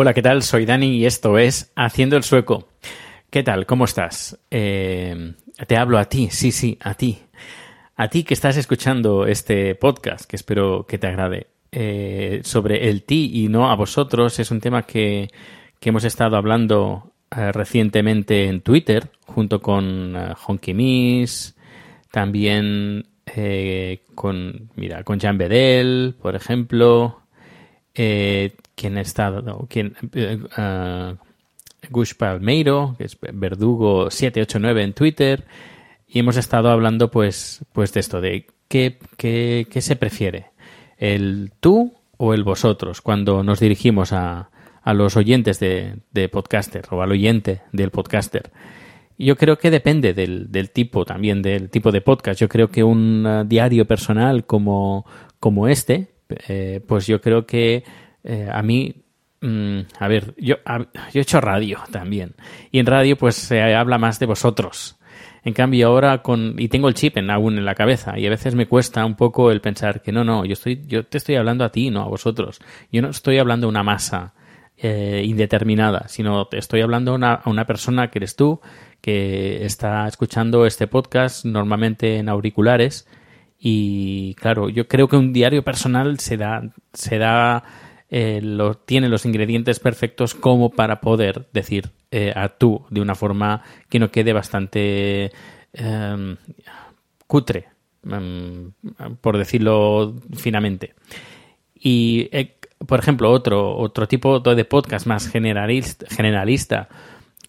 Hola, ¿qué tal? Soy Dani y esto es Haciendo el Sueco. ¿Qué tal? ¿Cómo estás? Eh, te hablo a ti, sí, sí, a ti. A ti que estás escuchando este podcast, que espero que te agrade. Eh, sobre el ti y no a vosotros es un tema que, que hemos estado hablando eh, recientemente en Twitter, junto con eh, Honky Miss, también eh, con, mira, con Jan Bedel, por ejemplo, eh, quien ha quien, ah, Gush Palmeiro, que es Verdugo789 en Twitter, y hemos estado hablando pues, pues de esto, de qué, qué, qué se prefiere, el tú o el vosotros, cuando nos dirigimos a, a los oyentes de, de podcaster o al oyente del podcaster. Yo creo que depende del, del tipo también, del tipo de podcast. Yo creo que un uh, diario personal como, como este, eh, pues yo creo que eh, a mí Mm, a ver, yo, yo he hecho radio también. Y en radio pues se habla más de vosotros. En cambio ahora con... Y tengo el chip en, aún en la cabeza y a veces me cuesta un poco el pensar que no, no, yo, estoy, yo te estoy hablando a ti, no a vosotros. Yo no estoy hablando a una masa eh, indeterminada, sino estoy hablando a una, persona que eres tú, que está escuchando este podcast normalmente en auriculares y claro, yo creo que un diario personal se da, se da eh, tiene los ingredientes perfectos como para poder decir eh, a tú de una forma que no quede bastante eh, cutre, em, por decirlo finamente. Y, eh, por ejemplo, otro, otro tipo de podcast más generalista, generalista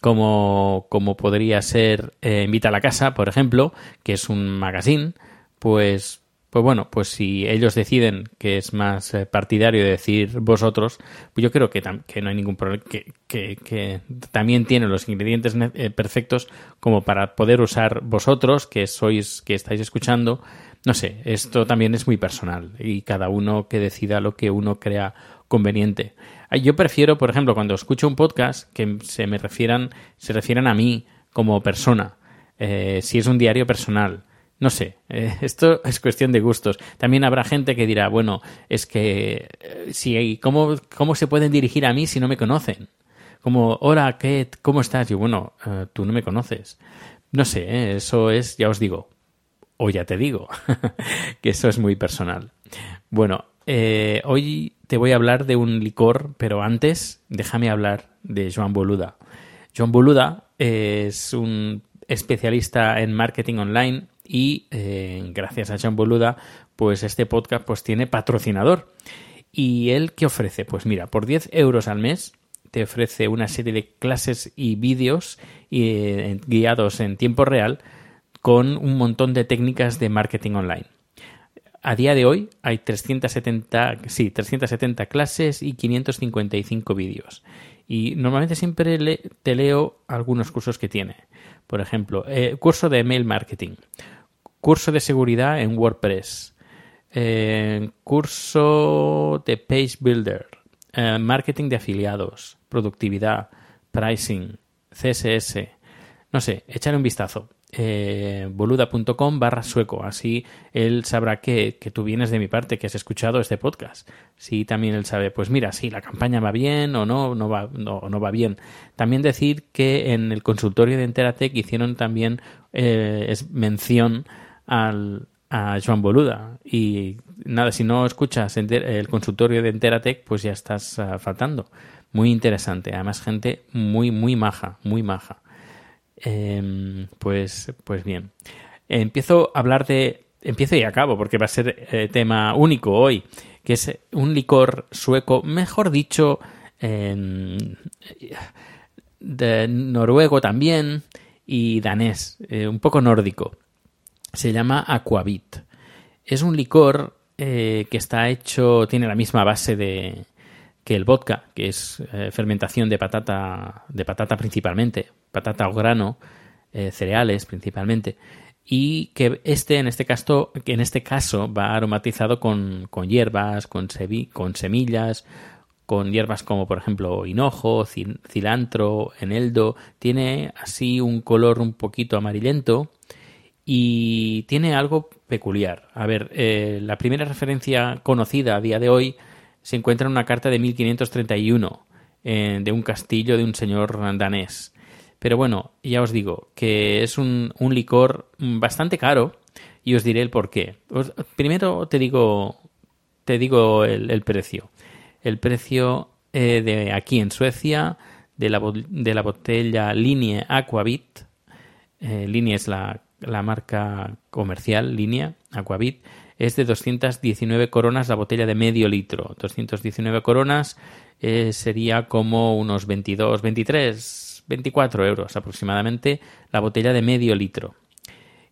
como, como podría ser eh, Invita a la Casa, por ejemplo, que es un magazine, pues, pues bueno, pues si ellos deciden que es más eh, partidario de decir vosotros, pues yo creo que, que no hay ningún problema, que, que, que también tiene los ingredientes eh, perfectos como para poder usar vosotros, que sois, que estáis escuchando. No sé, esto también es muy personal y cada uno que decida lo que uno crea conveniente. Ah, Yo prefiero, por ejemplo, cuando escucho un podcast que se me refieran, se refieran a mí como persona, eh, si es un diario personal. No sé, eh, esto es cuestión de gustos. También habrá gente que dirá, bueno, es que eh, si, ¿cómo, ¿cómo se pueden dirigir a mí si no me conocen? Como, hola, ¿qué, ¿cómo estás? Y bueno, tú no me conoces. No sé, eso es, ya os digo, o ya te digo, que eso es muy personal. Bueno, eh, hoy te voy a hablar de un licor, pero antes déjame hablar de Joan Boluda. Joan Boluda es un especialista en marketing online y eh, gracias a Joan Boluda, pues este podcast pues tiene patrocinador. ¿Y él qué ofrece? Pues mira, por 10 euros al mes te ofrece una serie de clases y vídeos eh, guiados en tiempo real con un montón de técnicas de marketing online. A día de hoy hay 370, sí, 370 clases y 555 vídeos. Y normalmente siempre te leo algunos cursos que tiene. Por ejemplo, eh, curso de email marketing, curso de seguridad en WordPress, eh, curso de Page Builder, eh, marketing de afiliados, productividad, pricing, CSS, no sé, echarle un vistazo. Eh, boluda.com barra sueco. Así él sabrá que, que, tú vienes de mi parte, que has escuchado este podcast. Si también él sabe, pues mira, si la campaña va bien o no, no va, no, no va bien. También decir que en el consultorio de Enteratec hicieron también eh, es mención al, a Joan Boluda. Y nada, si no escuchas el consultorio de Enteratec, pues ya estás uh, faltando. Muy interesante. Además, gente muy, muy maja, muy maja. Eh, pues, pues bien. Empiezo a hablar de. Empiezo y acabo, porque va a ser eh, tema único hoy, que es un licor sueco, mejor dicho, eh, de noruego también y danés, eh, un poco nórdico. Se llama Aquavit. Es un licor eh, que está hecho, tiene la misma base de, que el vodka, que es eh, fermentación de patata, de patata principalmente, patata o grano, eh, cereales principalmente, y que este en este caso, que en este caso va aromatizado con, con hierbas, con, semillas, con hierbas como por ejemplo hinojo, cilantro, eneldo, tiene así un color un poquito amarillento y tiene algo peculiar. A ver, eh, la primera referencia conocida a día de hoy se encuentra en una carta de 1531 eh, de un castillo de un señor danés. Pero bueno, ya os digo que es un, un licor bastante caro y os diré el por qué. Os, primero te digo, te digo el, el precio. El precio eh, de aquí en Suecia de la, de la botella Linea Aquavit. Eh, Linea es la, la marca comercial, Linea Aquavit es de 219 coronas la botella de medio litro. 219 coronas eh, sería como unos 22, 23, 24 euros aproximadamente la botella de medio litro.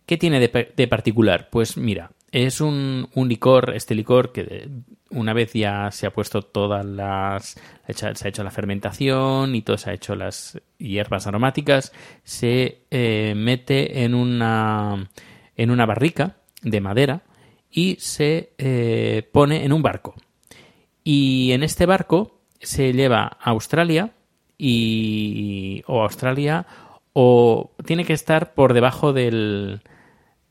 ¿Qué tiene de, de particular? Pues mira, es un, un, licor, este licor que una vez ya se ha puesto todas las. se ha hecho la fermentación y todo se ha hecho las hierbas aromáticas, se eh, mete en una, en una barrica de madera y se eh, pone en un barco. Y en este barco se lleva a Australia y, o Australia o tiene que estar por debajo del,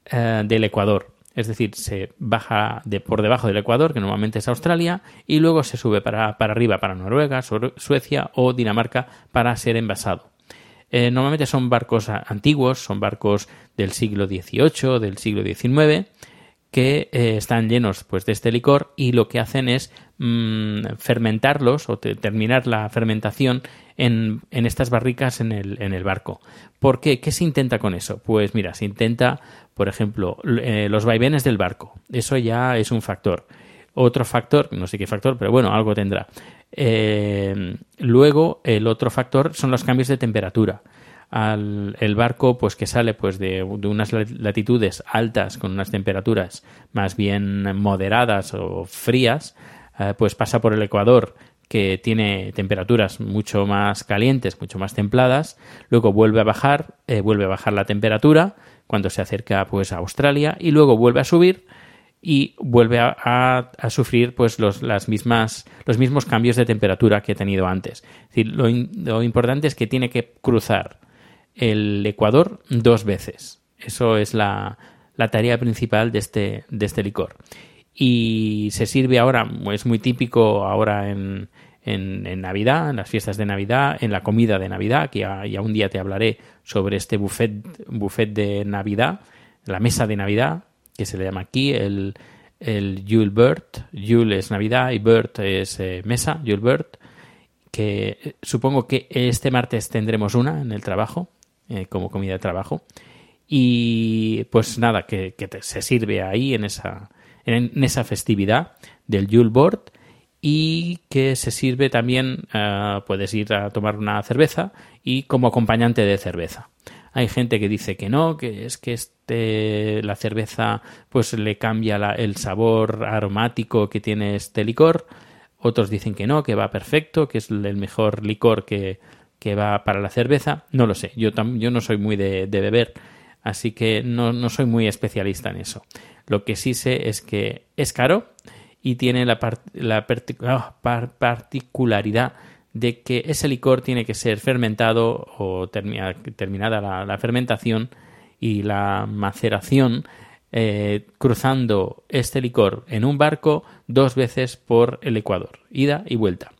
eh, del Ecuador. Es decir, se baja por debajo del Ecuador, que normalmente es Australia, y luego se sube para, para arriba para Noruega, Suecia o Dinamarca para ser envasado. Eh, normalmente son barcos antiguos, son barcos del siglo XVIII, del siglo XIX, que eh, están llenos pues, de este licor y lo que hacen es mmm, fermentarlos o terminar la fermentación en, en estas barricas en el, en el, barco. ¿Por qué? ¿Qué se intenta con eso? Pues mira, se intenta, por ejemplo, eh, los vaivenes del barco. Eso ya es un factor. Otro factor, no sé qué factor, pero bueno, algo tendrá. Eh, luego, el otro factor son los cambios de temperatura al el barco pues que sale pues de, de, unas latitudes altas con unas temperaturas más bien moderadas o frías eh, pues pasa por el Ecuador que tiene temperaturas mucho más calientes, mucho más templadas, luego vuelve a bajar, eh, vuelve a bajar la temperatura cuando se acerca pues a Australia y luego vuelve a subir y vuelve a, a, sufrir pues los, las mismas, los mismos cambios de temperatura que ha tenido antes. Lo, lo importante es que tiene que cruzar el Ecuador dos veces. Eso es la, la tarea principal de este, de este licor. Y se sirve ahora, es muy típico ahora en, en, en, Navidad, en las fiestas de Navidad, en la comida de Navidad, que ya, un día te hablaré sobre este buffet, buffet de Navidad, la mesa de Navidad, que se le llama aquí el, el Yule Bird. Es Navidad y Bird es eh, mesa, Yule Bird, que eh, supongo que este martes tendremos una en el trabajo, eh, como comida de trabajo. Y pues nada, que, se sirve ahí en esa, en, esa festividad del Yule Board y que se sirve también, uh, puedes ir a tomar una cerveza y como acompañante de cerveza. Hay gente que dice que no, que es que este, la cerveza pues le cambia el sabor aromático que tiene este licor. Otros dicen que no, que va perfecto, que es el mejor licor que, que va para la cerveza. No lo sé, yo, yo no soy muy de, de beber, así que no, no, soy muy especialista en eso. Lo que sí sé es que es caro y tiene la, la par particularidad de que ese licor tiene que ser fermentado o termina- terminada la, la fermentación y la maceración eh, cruzando este licor en un barco dos veces por el Ecuador, ida y vuelta.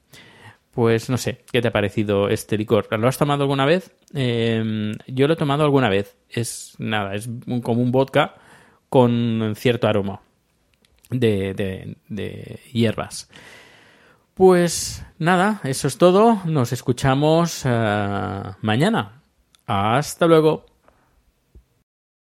Pues no sé, ¿qué te ha parecido este licor? ¿Lo has tomado alguna vez? Eh, yo lo he tomado alguna vez. Es nada, es como un vodka con cierto aroma de, de- de hierbas. Pues nada, eso es todo. Nos escuchamos eh, mañana. Hasta luego.